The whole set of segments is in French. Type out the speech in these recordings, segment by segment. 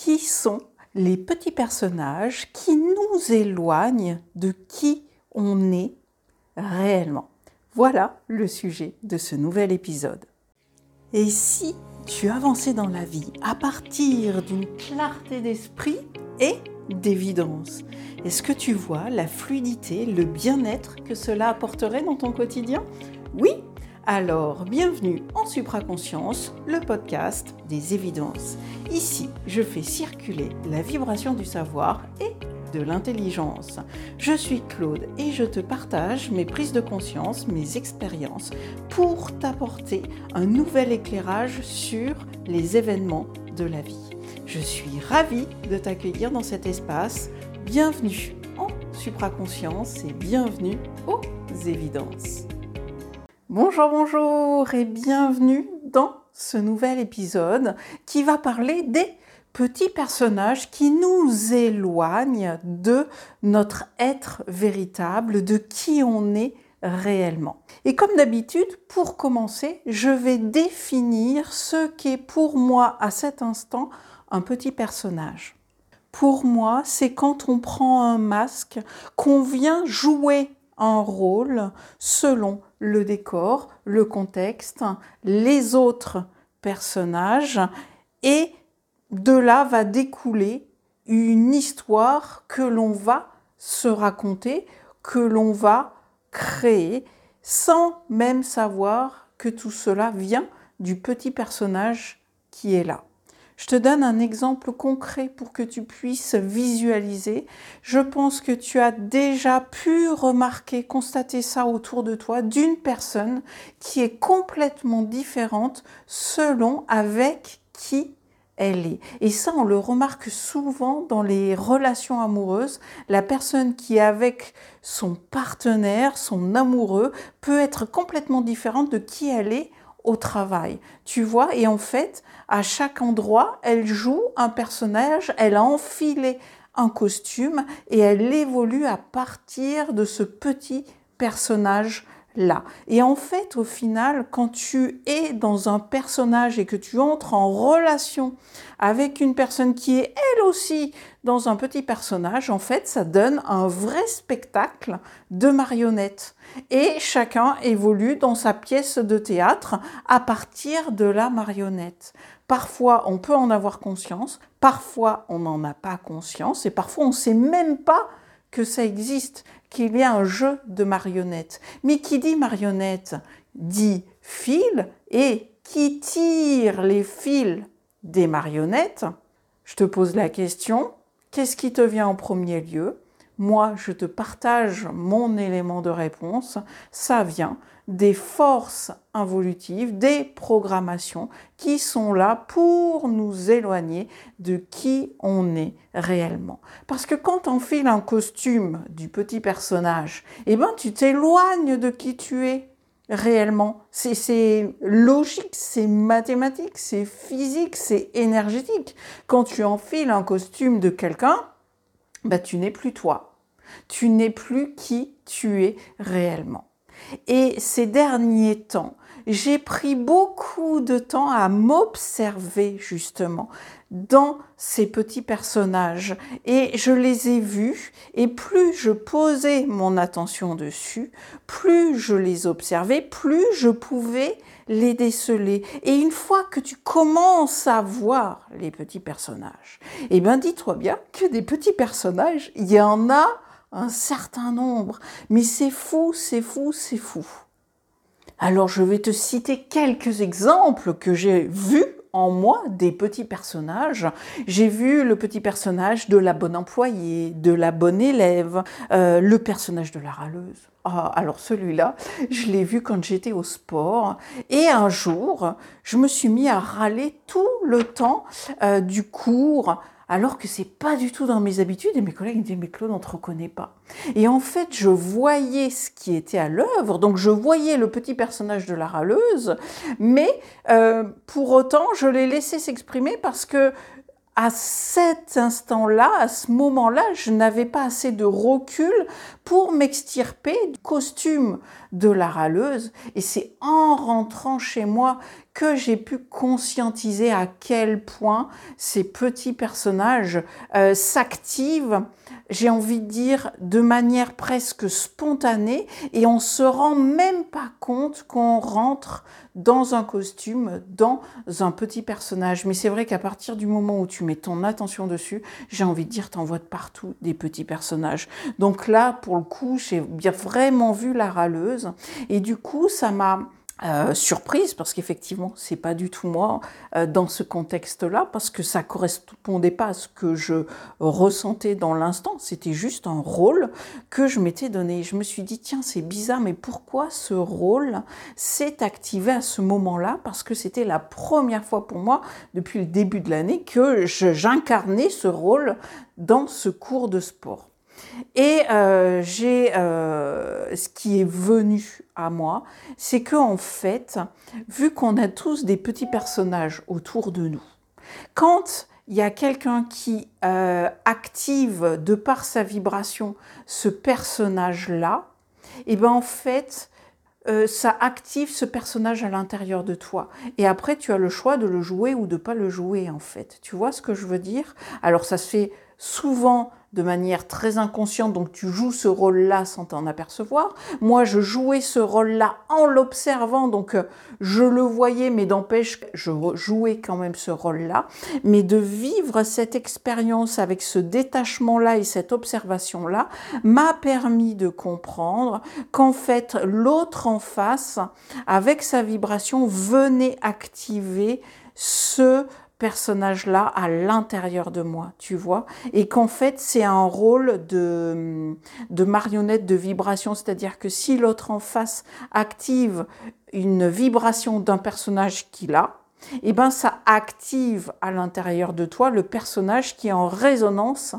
qui sont les petits personnages qui nous éloignent de qui on est réellement. Voilà le sujet de ce nouvel épisode. Et si tu avançais dans la vie à partir d'une clarté d'esprit et d'évidence Est-ce que tu vois la fluidité, le bien-être que cela apporterait dans ton quotidien? Oui alors, bienvenue en Supraconscience, le podcast des évidences. Ici, je fais circuler la vibration du savoir et de l'intelligence. Je suis Claude et je te partage mes prises de conscience, mes expériences pour t'apporter un nouvel éclairage sur les événements de la vie. Je suis ravie de t'accueillir dans cet espace. Bienvenue en supraconscience et bienvenue aux évidences. Bonjour, bonjour et bienvenue dans ce nouvel épisode qui va parler des petits personnages qui nous éloignent de notre être véritable, de qui on est réellement. Et comme d'habitude, pour commencer, je vais définir ce qu'est pour moi à cet instant un petit personnage. Pour moi, c'est quand on prend un masque, qu'on vient jouer un rôle selon le décor, le contexte, les autres personnages et de là va découler une histoire que l'on va se raconter, que l'on va créer sans même savoir que tout cela vient du petit personnage qui est là. Je te donne un exemple concret pour que tu puisses visualiser. Je pense que tu as déjà pu remarquer, constater ça autour de toi d'une personne qui est complètement différente selon avec qui elle est. Et ça, on le remarque souvent dans les relations amoureuses. La personne qui est avec son partenaire, son amoureux, peut être complètement différente de qui elle est au travail. Tu vois, et en fait, à chaque endroit, elle joue un personnage, elle a enfilé un costume et elle évolue à partir de ce petit personnage Et en fait, au final, quand tu es dans un personnage et que tu entres en relation avec une personne qui est elle aussi dans un petit personnage, en fait, ça donne un vrai spectacle de marionnettes. Et chacun évolue dans sa pièce de théâtre à partir de la marionnette. Parfois, on peut en avoir conscience, parfois, on n'en a pas conscience, et parfois, on ne sait même pas que ça existe, qu'il y a un jeu de marionnettes. Mais qui dit marionnette dit fil, et qui tire les fils des marionnettes, je te pose la question, qu'est-ce qui te vient en premier lieu? Moi, je te partage mon élément de réponse, ça vient des forces involutives, des programmations qui sont là pour nous éloigner de qui on est réellement. Parce que quand on file un costume du petit personnage, eh ben tu t'éloignes de qui tu es réellement. C'est logique, c'est mathématique, c'est physique, c'est énergétique. Quand tu enfiles un costume de quelqu'un, bah, tu n'es plus toi. Tu n'es plus qui tu es réellement. Et ces derniers temps, j'ai pris beaucoup de temps à m'observer justement dans ces petits personnages et je les ai vus et plus je posais mon attention dessus, plus je les observais, plus je pouvais les déceler. Et une fois que tu commences à voir les petits personnages, eh bien dis-toi bien que des petits personnages, il y en a un certain nombre. Mais c'est fou, c'est fou, c'est fou. Alors je vais te citer quelques exemples que j'ai vus en moi des petits personnages. J'ai vu le petit personnage de la bonne employée, de la bonne élève, euh, le personnage de la râleuse. Ah, alors celui-là, je l'ai vu quand j'étais au sport. Et un jour, je me suis mis à râler tout le temps euh, du cours alors que c'est pas du tout dans mes habitudes. Et mes collègues me disaient, mais Claude, on te reconnaît pas. Et en fait, je voyais ce qui était à l'œuvre, donc je voyais le petit personnage de la râleuse, mais euh, pour autant, je l'ai laissé s'exprimer parce que à cet instant-là, à ce moment-là, je n'avais pas assez de recul pour m'extirper du costume de la râleuse. Et c'est en rentrant chez moi que j'ai pu conscientiser à quel point ces petits personnages euh, s'activent, j'ai envie de dire, de manière presque spontanée et on se rend même pas compte qu'on rentre dans un costume, dans un petit personnage. Mais c'est vrai qu'à partir du moment où tu mets ton attention dessus, j'ai envie de dire, t'envoies de partout des petits personnages. Donc là, pour le coup, j'ai bien vraiment vu la râleuse. Et du coup, ça m'a euh, surprise parce qu'effectivement c'est pas du tout moi euh, dans ce contexte-là parce que ça correspondait pas à ce que je ressentais dans l'instant. C'était juste un rôle que je m'étais donné. Je me suis dit tiens c'est bizarre mais pourquoi ce rôle s'est activé à ce moment-là? Parce que c'était la première fois pour moi depuis le début de l'année que j'incarnais ce rôle dans ce cours de sport et euh, j'ai euh, ce qui est venu à moi, c'est que en fait, vu qu'on a tous des petits personnages autour de nous, quand il y a quelqu'un qui euh, active de par sa vibration ce personnage-là, et eh ben en fait, ça active ce personnage à l'intérieur de toi. Et après, tu as le choix de le jouer ou de pas le jouer, en fait. Tu vois ce que je veux dire? Alors, ça se fait souvent de manière très inconsciente, donc tu joues ce rôle-là sans t'en apercevoir. Moi, je jouais ce rôle-là en l'observant, donc euh, je le voyais, mais d'empêche, je jouais quand même ce rôle-là. Mais de vivre cette expérience avec ce détachement-là et cette observation-là m'a permis de comprendre qu'en fait, l'autre en face, avec sa vibration, venait activer ce personnage-là à l'intérieur de moi, tu vois, et qu'en fait c'est un rôle de, marionnette de vibration, c'est-à-dire que si l'autre en face active une vibration d'un personnage qu'il a, et eh ben ça active à l'intérieur de toi le personnage qui est en résonance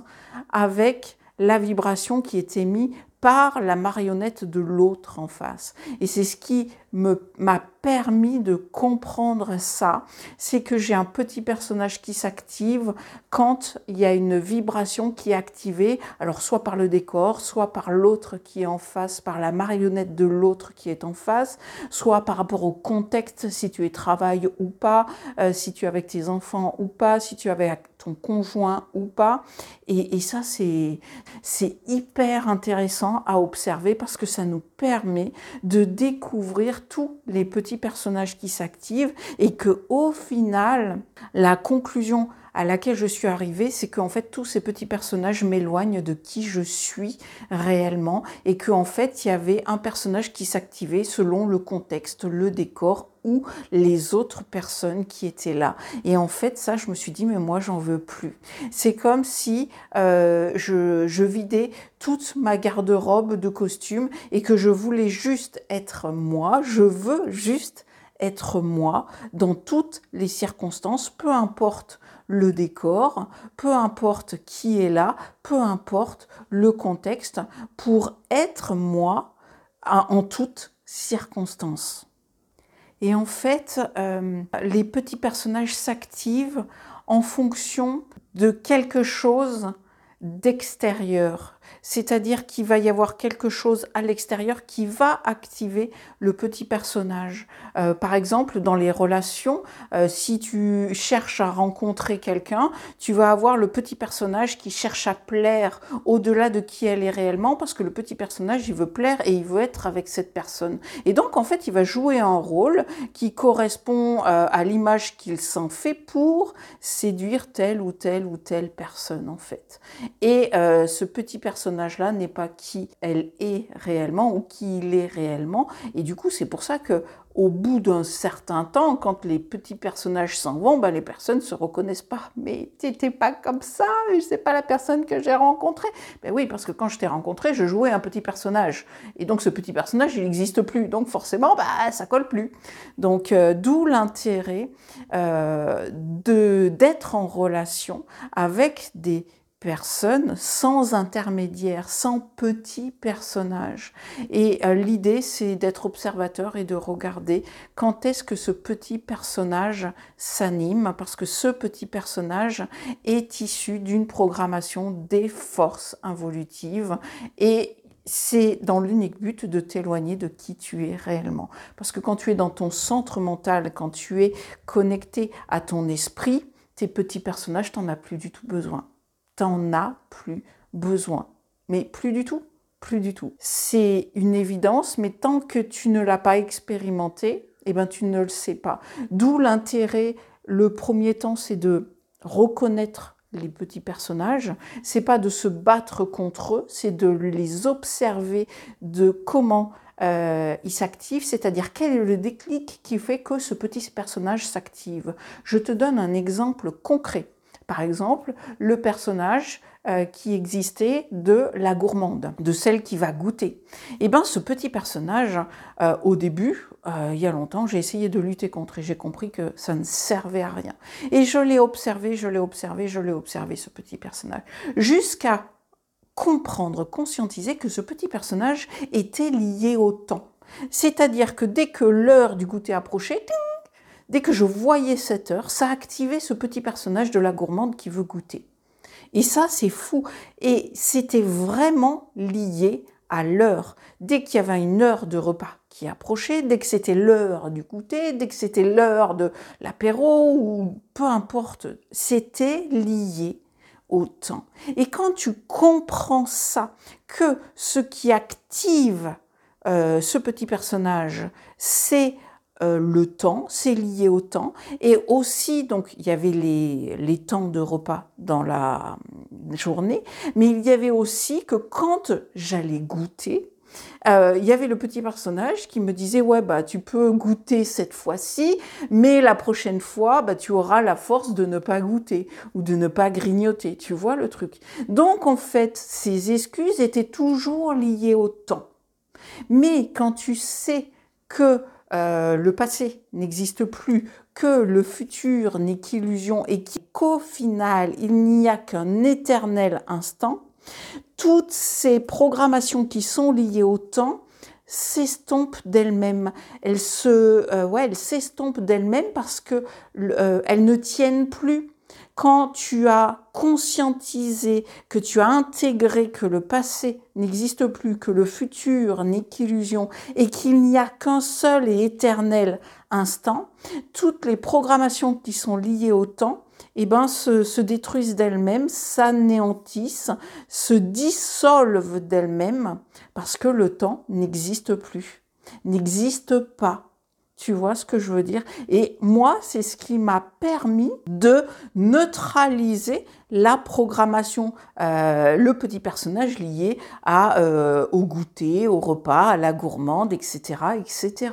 avec la vibration qui est émise par la marionnette de l'autre en face. Et c'est ce qui m'a permis de comprendre ça, c'est que j'ai un petit personnage qui s'active quand il y a une vibration qui est activée, alors soit par le décor, soit par l'autre qui est en face, par la marionnette de l'autre qui est en face, soit par rapport au contexte, si tu es travail ou pas, euh, si tu es avec tes enfants ou pas, si tu es avec ton conjoint ou pas. Et, et ça, c'est hyper intéressant à observer parce que ça nous permet de découvrir tous les petits personnages qui s'activent et que au final, la conclusion à laquelle je suis arrivée, c'est qu'en fait tous ces petits personnages m'éloignent de qui je suis réellement et qu'en fait il y avait un personnage qui s'activait selon le contexte, le décor ou les autres personnes qui étaient là. Et en fait, ça, je me suis dit, mais moi, j'en veux plus. C'est comme si euh, je, je vidais toute ma garde-robe de costumes et que je voulais juste être moi. Je veux juste être moi dans toutes les circonstances, peu importe le décor, peu importe qui est là, peu importe le contexte, pour être moi en toutes circonstances. Et en fait, euh, les petits personnages s'activent en fonction de quelque chose d'extérieur. C'est-à-dire qu'il va y avoir quelque chose à l'extérieur qui va activer le petit personnage. Euh, par exemple, dans les relations, euh, si tu cherches à rencontrer quelqu'un, tu vas avoir le petit personnage qui cherche à plaire au-delà de qui elle est réellement, parce que le petit personnage, il veut plaire et il veut être avec cette personne. Et donc, en fait, il va jouer un rôle qui correspond euh, à l'image qu'il s'en fait pour séduire telle ou telle ou telle personne, en fait. Et ce petit personnage là n'est pas qui elle est réellement ou qui il est réellement. Et du coup, c'est pour ça que au bout d'un certain temps, quand les petits personnages s'en vont, ben les personnes se reconnaissent pas. Mais t'étais pas comme ça, c'est pas la personne que j'ai rencontrée. Ben oui, parce que quand je t'ai rencontré, je jouais un petit personnage. Et donc ce petit personnage, il n'existe plus. Donc forcément, bah, ça colle plus. Donc euh, d'où l'intérêt euh, d'être en relation avec des personne sans intermédiaire, sans petit personnage. Et euh, l'idée, c'est d'être observateur et de regarder quand est-ce que ce petit personnage s'anime, parce que ce petit personnage est issu d'une programmation des forces involutives et c'est dans l'unique but de t'éloigner de qui tu es réellement. Parce que quand tu es dans ton centre mental, quand tu es connecté à ton esprit, tes petits personnages, t'en as plus du tout besoin. T'en as plus besoin. Mais plus du tout, plus du tout. C'est une évidence, mais tant que tu ne l'as pas expérimenté, eh ben tu ne le sais pas. D'où l'intérêt, le premier temps, c'est de reconnaître les petits personnages, c'est pas de se battre contre eux, c'est de les observer de comment euh, ils s'activent, c'est-à-dire quel est le déclic qui fait que ce petit personnage s'active. Je te donne un exemple concret. Par exemple, le personnage euh, qui existait de la gourmande, de celle qui va goûter. Et eh bien, ce petit personnage, euh, au début, euh, il y a longtemps, j'ai essayé de lutter contre et j'ai compris que ça ne servait à rien. Et je l'ai observé, je l'ai observé, je l'ai observé, ce petit personnage, jusqu'à comprendre, conscientiser que ce petit personnage était lié au temps. C'est-à-dire que dès que l'heure du goûter approchait, Dès que je voyais cette heure, ça activait ce petit personnage de la gourmande qui veut goûter. Et ça, c'est fou. Et c'était vraiment lié à l'heure. Dès qu'il y avait une heure de repas qui approchait, dès que c'était l'heure du goûter, dès que c'était l'heure de l'apéro, ou peu importe, c'était lié au temps. Et quand tu comprends ça, que ce qui active euh, ce petit personnage, c'est euh, le temps, c'est lié au temps. Et aussi, donc, il y avait les, les, temps de repas dans la journée, mais il y avait aussi que quand j'allais goûter, euh, il y avait le petit personnage qui me disait ouais bah tu peux goûter cette fois-ci, mais la prochaine fois bah tu auras la force de ne pas goûter ou de ne pas grignoter. Tu vois le truc? Donc en fait ces excuses étaient toujours liées au temps. Mais quand tu sais que euh, le passé n'existe plus, que le futur n'est qu'illusion et qu'au final, il n'y a qu'un éternel instant, toutes ces programmations qui sont liées au temps s'estompent d'elles-mêmes. Elles se, euh, s'estompent d'elles-mêmes parce que euh, elles ne tiennent plus quand tu as conscientisé, que tu as intégré que le passé n'existe plus, que le futur n'est qu'illusion et qu'il n'y a qu'un seul et éternel instant, toutes les programmations qui sont liées au temps, eh ben, se, se détruisent d'elles-mêmes, s'anéantissent, se dissolvent d'elles-mêmes parce que le temps n'existe plus, n'existe pas. Tu vois ce que je veux dire? Et moi, c'est ce qui m'a permis de neutraliser la programmation, euh, le petit personnage lié à, euh, au goûter, au repas, à la gourmande, etc., etc.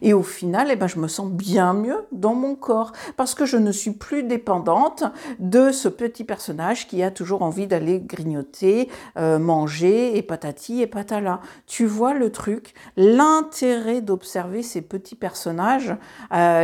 Et au final, eh ben, je me sens bien mieux dans mon corps parce que je ne suis plus dépendante de ce petit personnage qui a toujours envie d'aller grignoter, euh, manger et patati et patala. Tu vois le truc? L'intérêt d'observer ces petits personnages,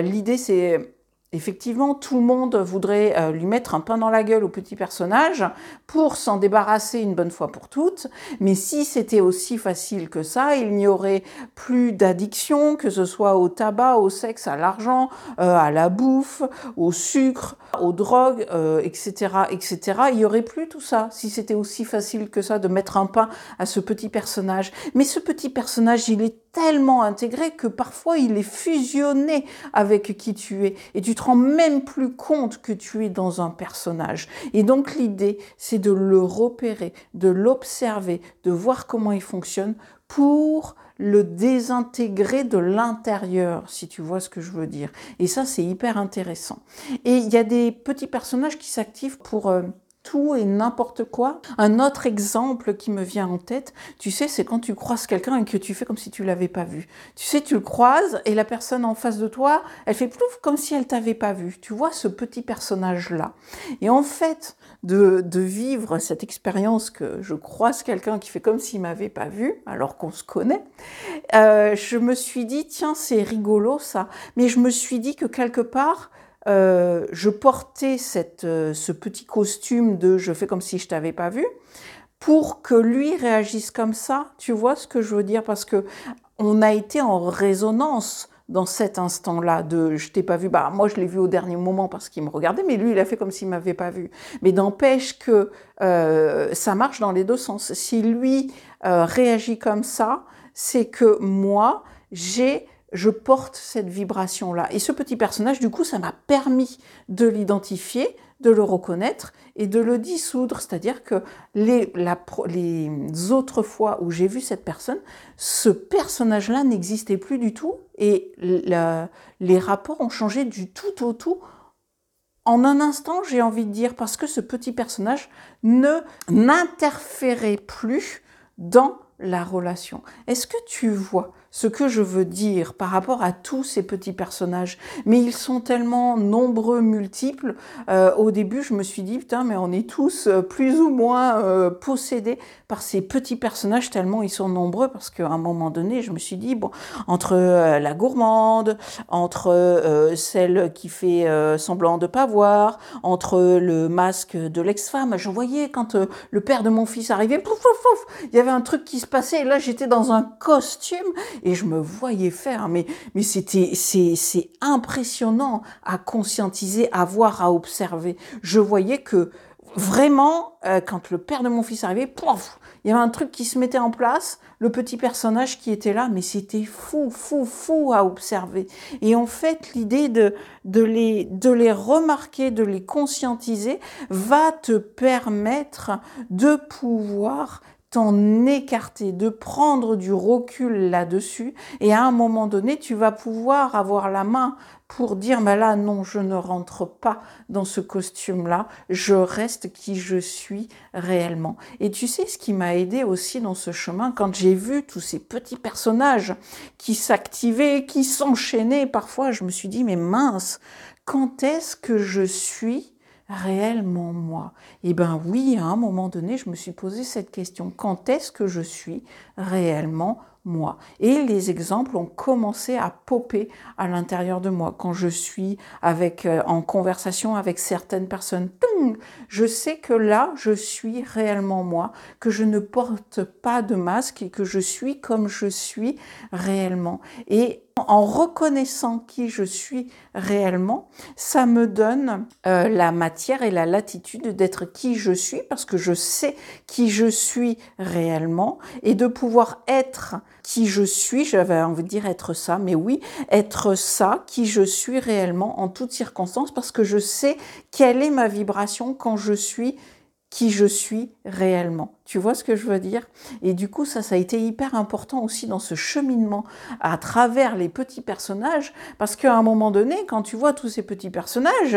l'idée c'est Effectivement, tout le monde voudrait euh, lui mettre un pain dans la gueule au petit personnage pour s'en débarrasser une bonne fois pour toutes. Mais si c'était aussi facile que ça, il n'y aurait plus d'addiction, que ce soit au tabac, au sexe, à l'argent, euh, à la bouffe, au sucre, aux drogues, etc., euh, etc. Il n'y aurait plus tout ça si c'était aussi facile que ça de mettre un pain à ce petit personnage. Mais ce petit personnage, il est tellement intégré que parfois il est fusionné avec qui tu es et tu te rends même plus compte que tu es dans un personnage. Et donc l'idée, c'est de le repérer, de l'observer, de voir comment il fonctionne pour le désintégrer de l'intérieur, si tu vois ce que je veux dire. Et ça, c'est hyper intéressant. Et il y a des petits personnages qui s'activent pour... Euh, et n'importe quoi. Un autre exemple qui me vient en tête, tu sais, c'est quand tu croises quelqu'un et que tu fais comme si tu l'avais pas vu. Tu sais, tu le croises et la personne en face de toi, elle fait comme si elle t'avait pas vu. Tu vois ce petit personnage-là. Et en fait, de, de vivre cette expérience que je croise quelqu'un qui fait comme s'il m'avait pas vu, alors qu'on se connaît, euh, je me suis dit, tiens, c'est rigolo ça. Mais je me suis dit que quelque part, euh, je portais euh, ce petit costume de je fais comme si je t'avais pas vu pour que lui réagisse comme ça. Tu vois ce que je veux dire? Parce que on a été en résonance dans cet instant-là de je t'ai pas vu. Bah moi je l'ai vu au dernier moment parce qu'il me regardait, mais lui il a fait comme s'il m'avait pas vu. Mais n'empêche que euh, ça marche dans les deux sens. Si lui réagit comme ça, c'est que moi j'ai je porte cette vibration-là. Et ce petit personnage, du coup, ça m'a permis de l'identifier, de le reconnaître et de le dissoudre. C'est-à-dire que les, autres fois où j'ai vu cette personne, ce personnage-là n'existait plus du tout et les rapports ont changé du tout au tout. En un instant, j'ai envie de dire, parce que ce petit personnage ne n'interférait plus dans la relation. Est-ce que tu vois ce que je veux dire par rapport à tous ces petits personnages? Mais ils sont tellement nombreux, multiples. Euh, au début, je me suis dit, putain, mais on est tous euh, plus ou moins euh, possédés par ces petits personnages tellement ils sont nombreux parce qu'à un moment donné, je me suis dit, bon, entre la gourmande, entre celle qui fait semblant de pas voir, entre le masque de l'ex-femme, je voyais quand le père de mon fils arrivait, pouf, pouf, pouf, il y avait un truc qui se passait et là j'étais dans un costume et je me voyais faire. Mais, mais c'était, c'est, c'est impressionnant à conscientiser, à voir, à observer. Je voyais que vraiment, euh, quand le père de mon fils arrivait, pouf, il y avait un truc qui se mettait en place, le petit personnage qui était là, mais c'était fou, fou, fou à observer. Et en fait, l'idée de, de, les, de les remarquer, de les conscientiser, va te permettre de pouvoir t'en écarter, de prendre du recul là-dessus, et à un moment donné, tu vas pouvoir avoir la main pour dire, mais là, non, je ne rentre pas dans ce costume-là, je reste qui je suis réellement. Et tu sais, ce qui m'a aidé aussi dans ce chemin, quand j'ai vu tous ces petits personnages qui s'activaient, qui s'enchaînaient, parfois, je me suis dit, mais mince, quand est-ce que je suis réellement moi Eh bien oui, à un moment donné, je me suis posé cette question. Quand est-ce que je suis réellement moi? Et les exemples ont commencé à popper à l'intérieur de moi. Quand je suis avec, euh, en conversation avec certaines personnes, je sais que là, je suis réellement moi, que je ne porte pas de masque et que je suis comme je suis réellement. Et en reconnaissant qui je suis réellement, ça me donne euh, la matière et la latitude d'être qui je suis parce que je sais qui je suis réellement et de pouvoir être qui je suis, j'avais envie de dire être ça, mais oui, être ça, qui je suis réellement en toutes circonstances parce que je sais quelle est ma vibration quand je suis qui je suis réellement. Tu vois ce que je veux dire? Et du coup, ça, ça a été hyper important aussi dans ce cheminement à travers les petits personnages, parce qu'à un moment donné, quand tu vois tous ces petits personnages,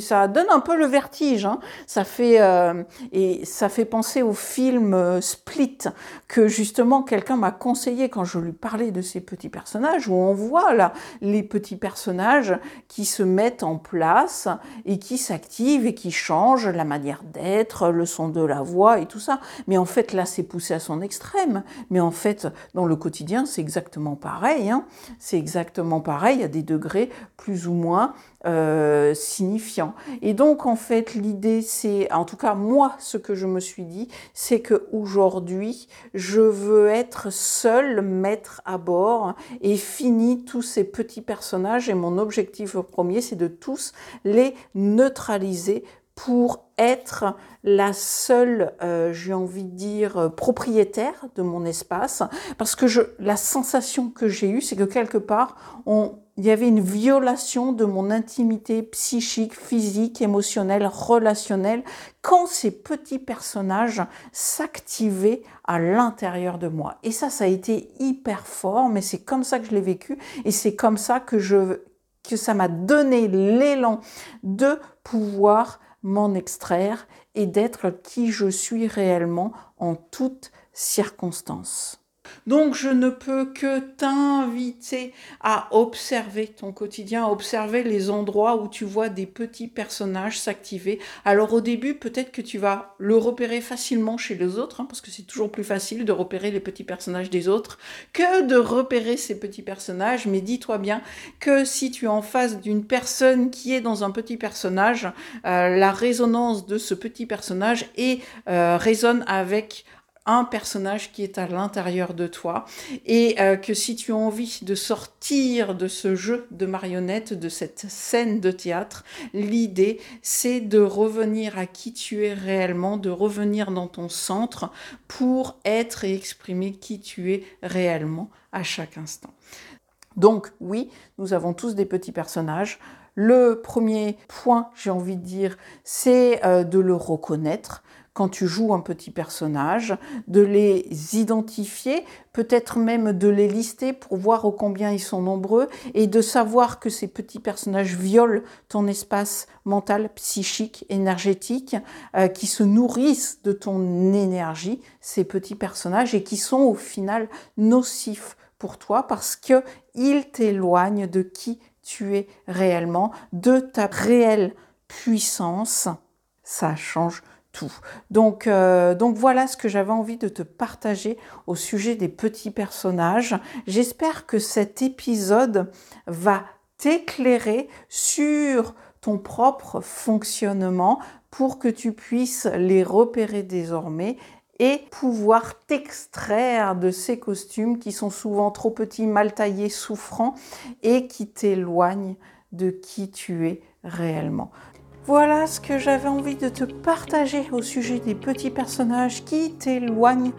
ça donne un peu le vertige. Hein. Ça fait euh, et ça fait penser au film euh, Split que justement quelqu'un m'a conseillé quand je lui parlais de ces petits personnages, où on voit là les petits personnages qui se mettent en place et qui s'activent et qui changent la manière d'être, le son de la voix et tout ça. Mais en fait, là, c'est poussé à son extrême. Mais en fait, dans le quotidien, c'est exactement pareil. Hein. C'est exactement pareil. A des degrés plus ou moins euh, signifiants. Et donc, en fait, l'idée, c'est, en tout cas, moi, ce que je me suis dit, c'est que aujourd'hui, je veux être seul maître à bord et fini tous ces petits personnages. Et mon objectif premier, c'est de tous les neutraliser pour être la seule, euh, j'ai envie de dire, euh, propriétaire de mon espace, parce que je, la sensation que j'ai eue, c'est que quelque part, on, il y avait une violation de mon intimité psychique, physique, émotionnelle, relationnelle, quand ces petits personnages s'activaient à l'intérieur de moi. Et ça, ça a été hyper fort, mais c'est comme ça que je l'ai vécu, et c'est comme ça que je que ça m'a donné l'élan de pouvoir m'en extraire et d'être qui je suis réellement en toutes circonstances. Donc je ne peux que t'inviter à observer ton quotidien, à observer les endroits où tu vois des petits personnages s'activer. Alors au début, peut-être que tu vas le repérer facilement chez les autres, hein, parce que c'est toujours plus facile de repérer les petits personnages des autres que de repérer ces petits personnages. Mais dis-toi bien que si tu es en face d'une personne qui est dans un petit personnage, euh, la résonance de ce petit personnage euh, résonne avec personnage qui est à l'intérieur de toi et euh, que si tu as envie de sortir de ce jeu de marionnettes, de cette scène de théâtre, l'idée c'est de revenir à qui tu es réellement, de revenir dans ton centre pour être et exprimer qui tu es réellement à chaque instant. Donc oui, nous avons tous des petits personnages. Le premier point, j'ai envie de dire, c'est euh, de le reconnaître quand tu joues un petit personnage, de les identifier, peut-être même de les lister pour voir au combien ils sont nombreux et de savoir que ces petits personnages violent ton espace mental, psychique, énergétique, euh, qui se nourrissent de ton énergie, ces petits personnages, et qui sont au final nocifs pour toi parce qu'ils t'éloignent de qui tu es réellement, de ta réelle puissance. Ça change Donc, euh, donc voilà ce que j'avais envie de te partager au sujet des petits personnages. J'espère que cet épisode va t'éclairer sur ton propre fonctionnement pour que tu puisses les repérer désormais et pouvoir t'extraire de ces costumes qui sont souvent trop petits, mal taillés, souffrants et qui t'éloignent de qui tu es réellement. Voilà ce que j'avais envie de te partager au sujet des petits personnages qui t'éloignent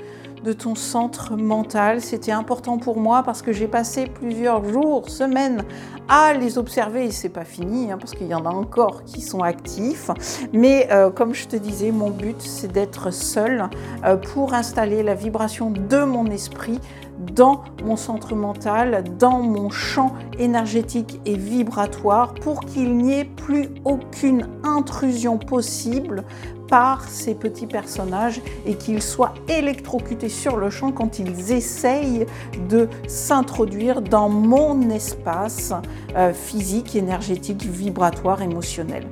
de ton centre mental. C'était important pour moi parce que j'ai passé plusieurs jours, semaines à les observer et c'est pas fini hein, parce qu'il y en a encore qui sont actifs. Mais euh, comme je te disais, mon but c'est d'être seul euh, pour installer la vibration de mon esprit dans mon centre mental, dans mon champ énergétique et vibratoire pour qu'il n'y ait plus aucune intrusion possible par ces petits personnages et qu'ils soient électrocutés sur le champ quand ils essayent de s'introduire dans mon espace euh, physique, énergétique, vibratoire, émotionnel.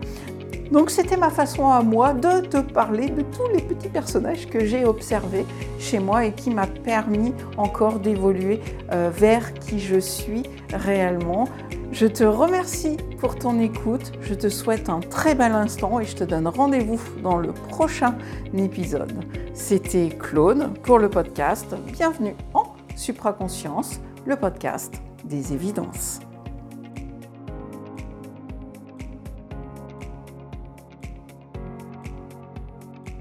Donc c'était ma façon à moi de te parler de tous les petits personnages que j'ai observés chez moi et qui m'a permis encore d'évoluer euh, vers qui je suis réellement. Je te remercie pour ton écoute, je te souhaite un très bel instant et je te donne rendez-vous dans le prochain épisode. C'était Claude pour le podcast. Bienvenue en Supraconscience, le podcast des évidences.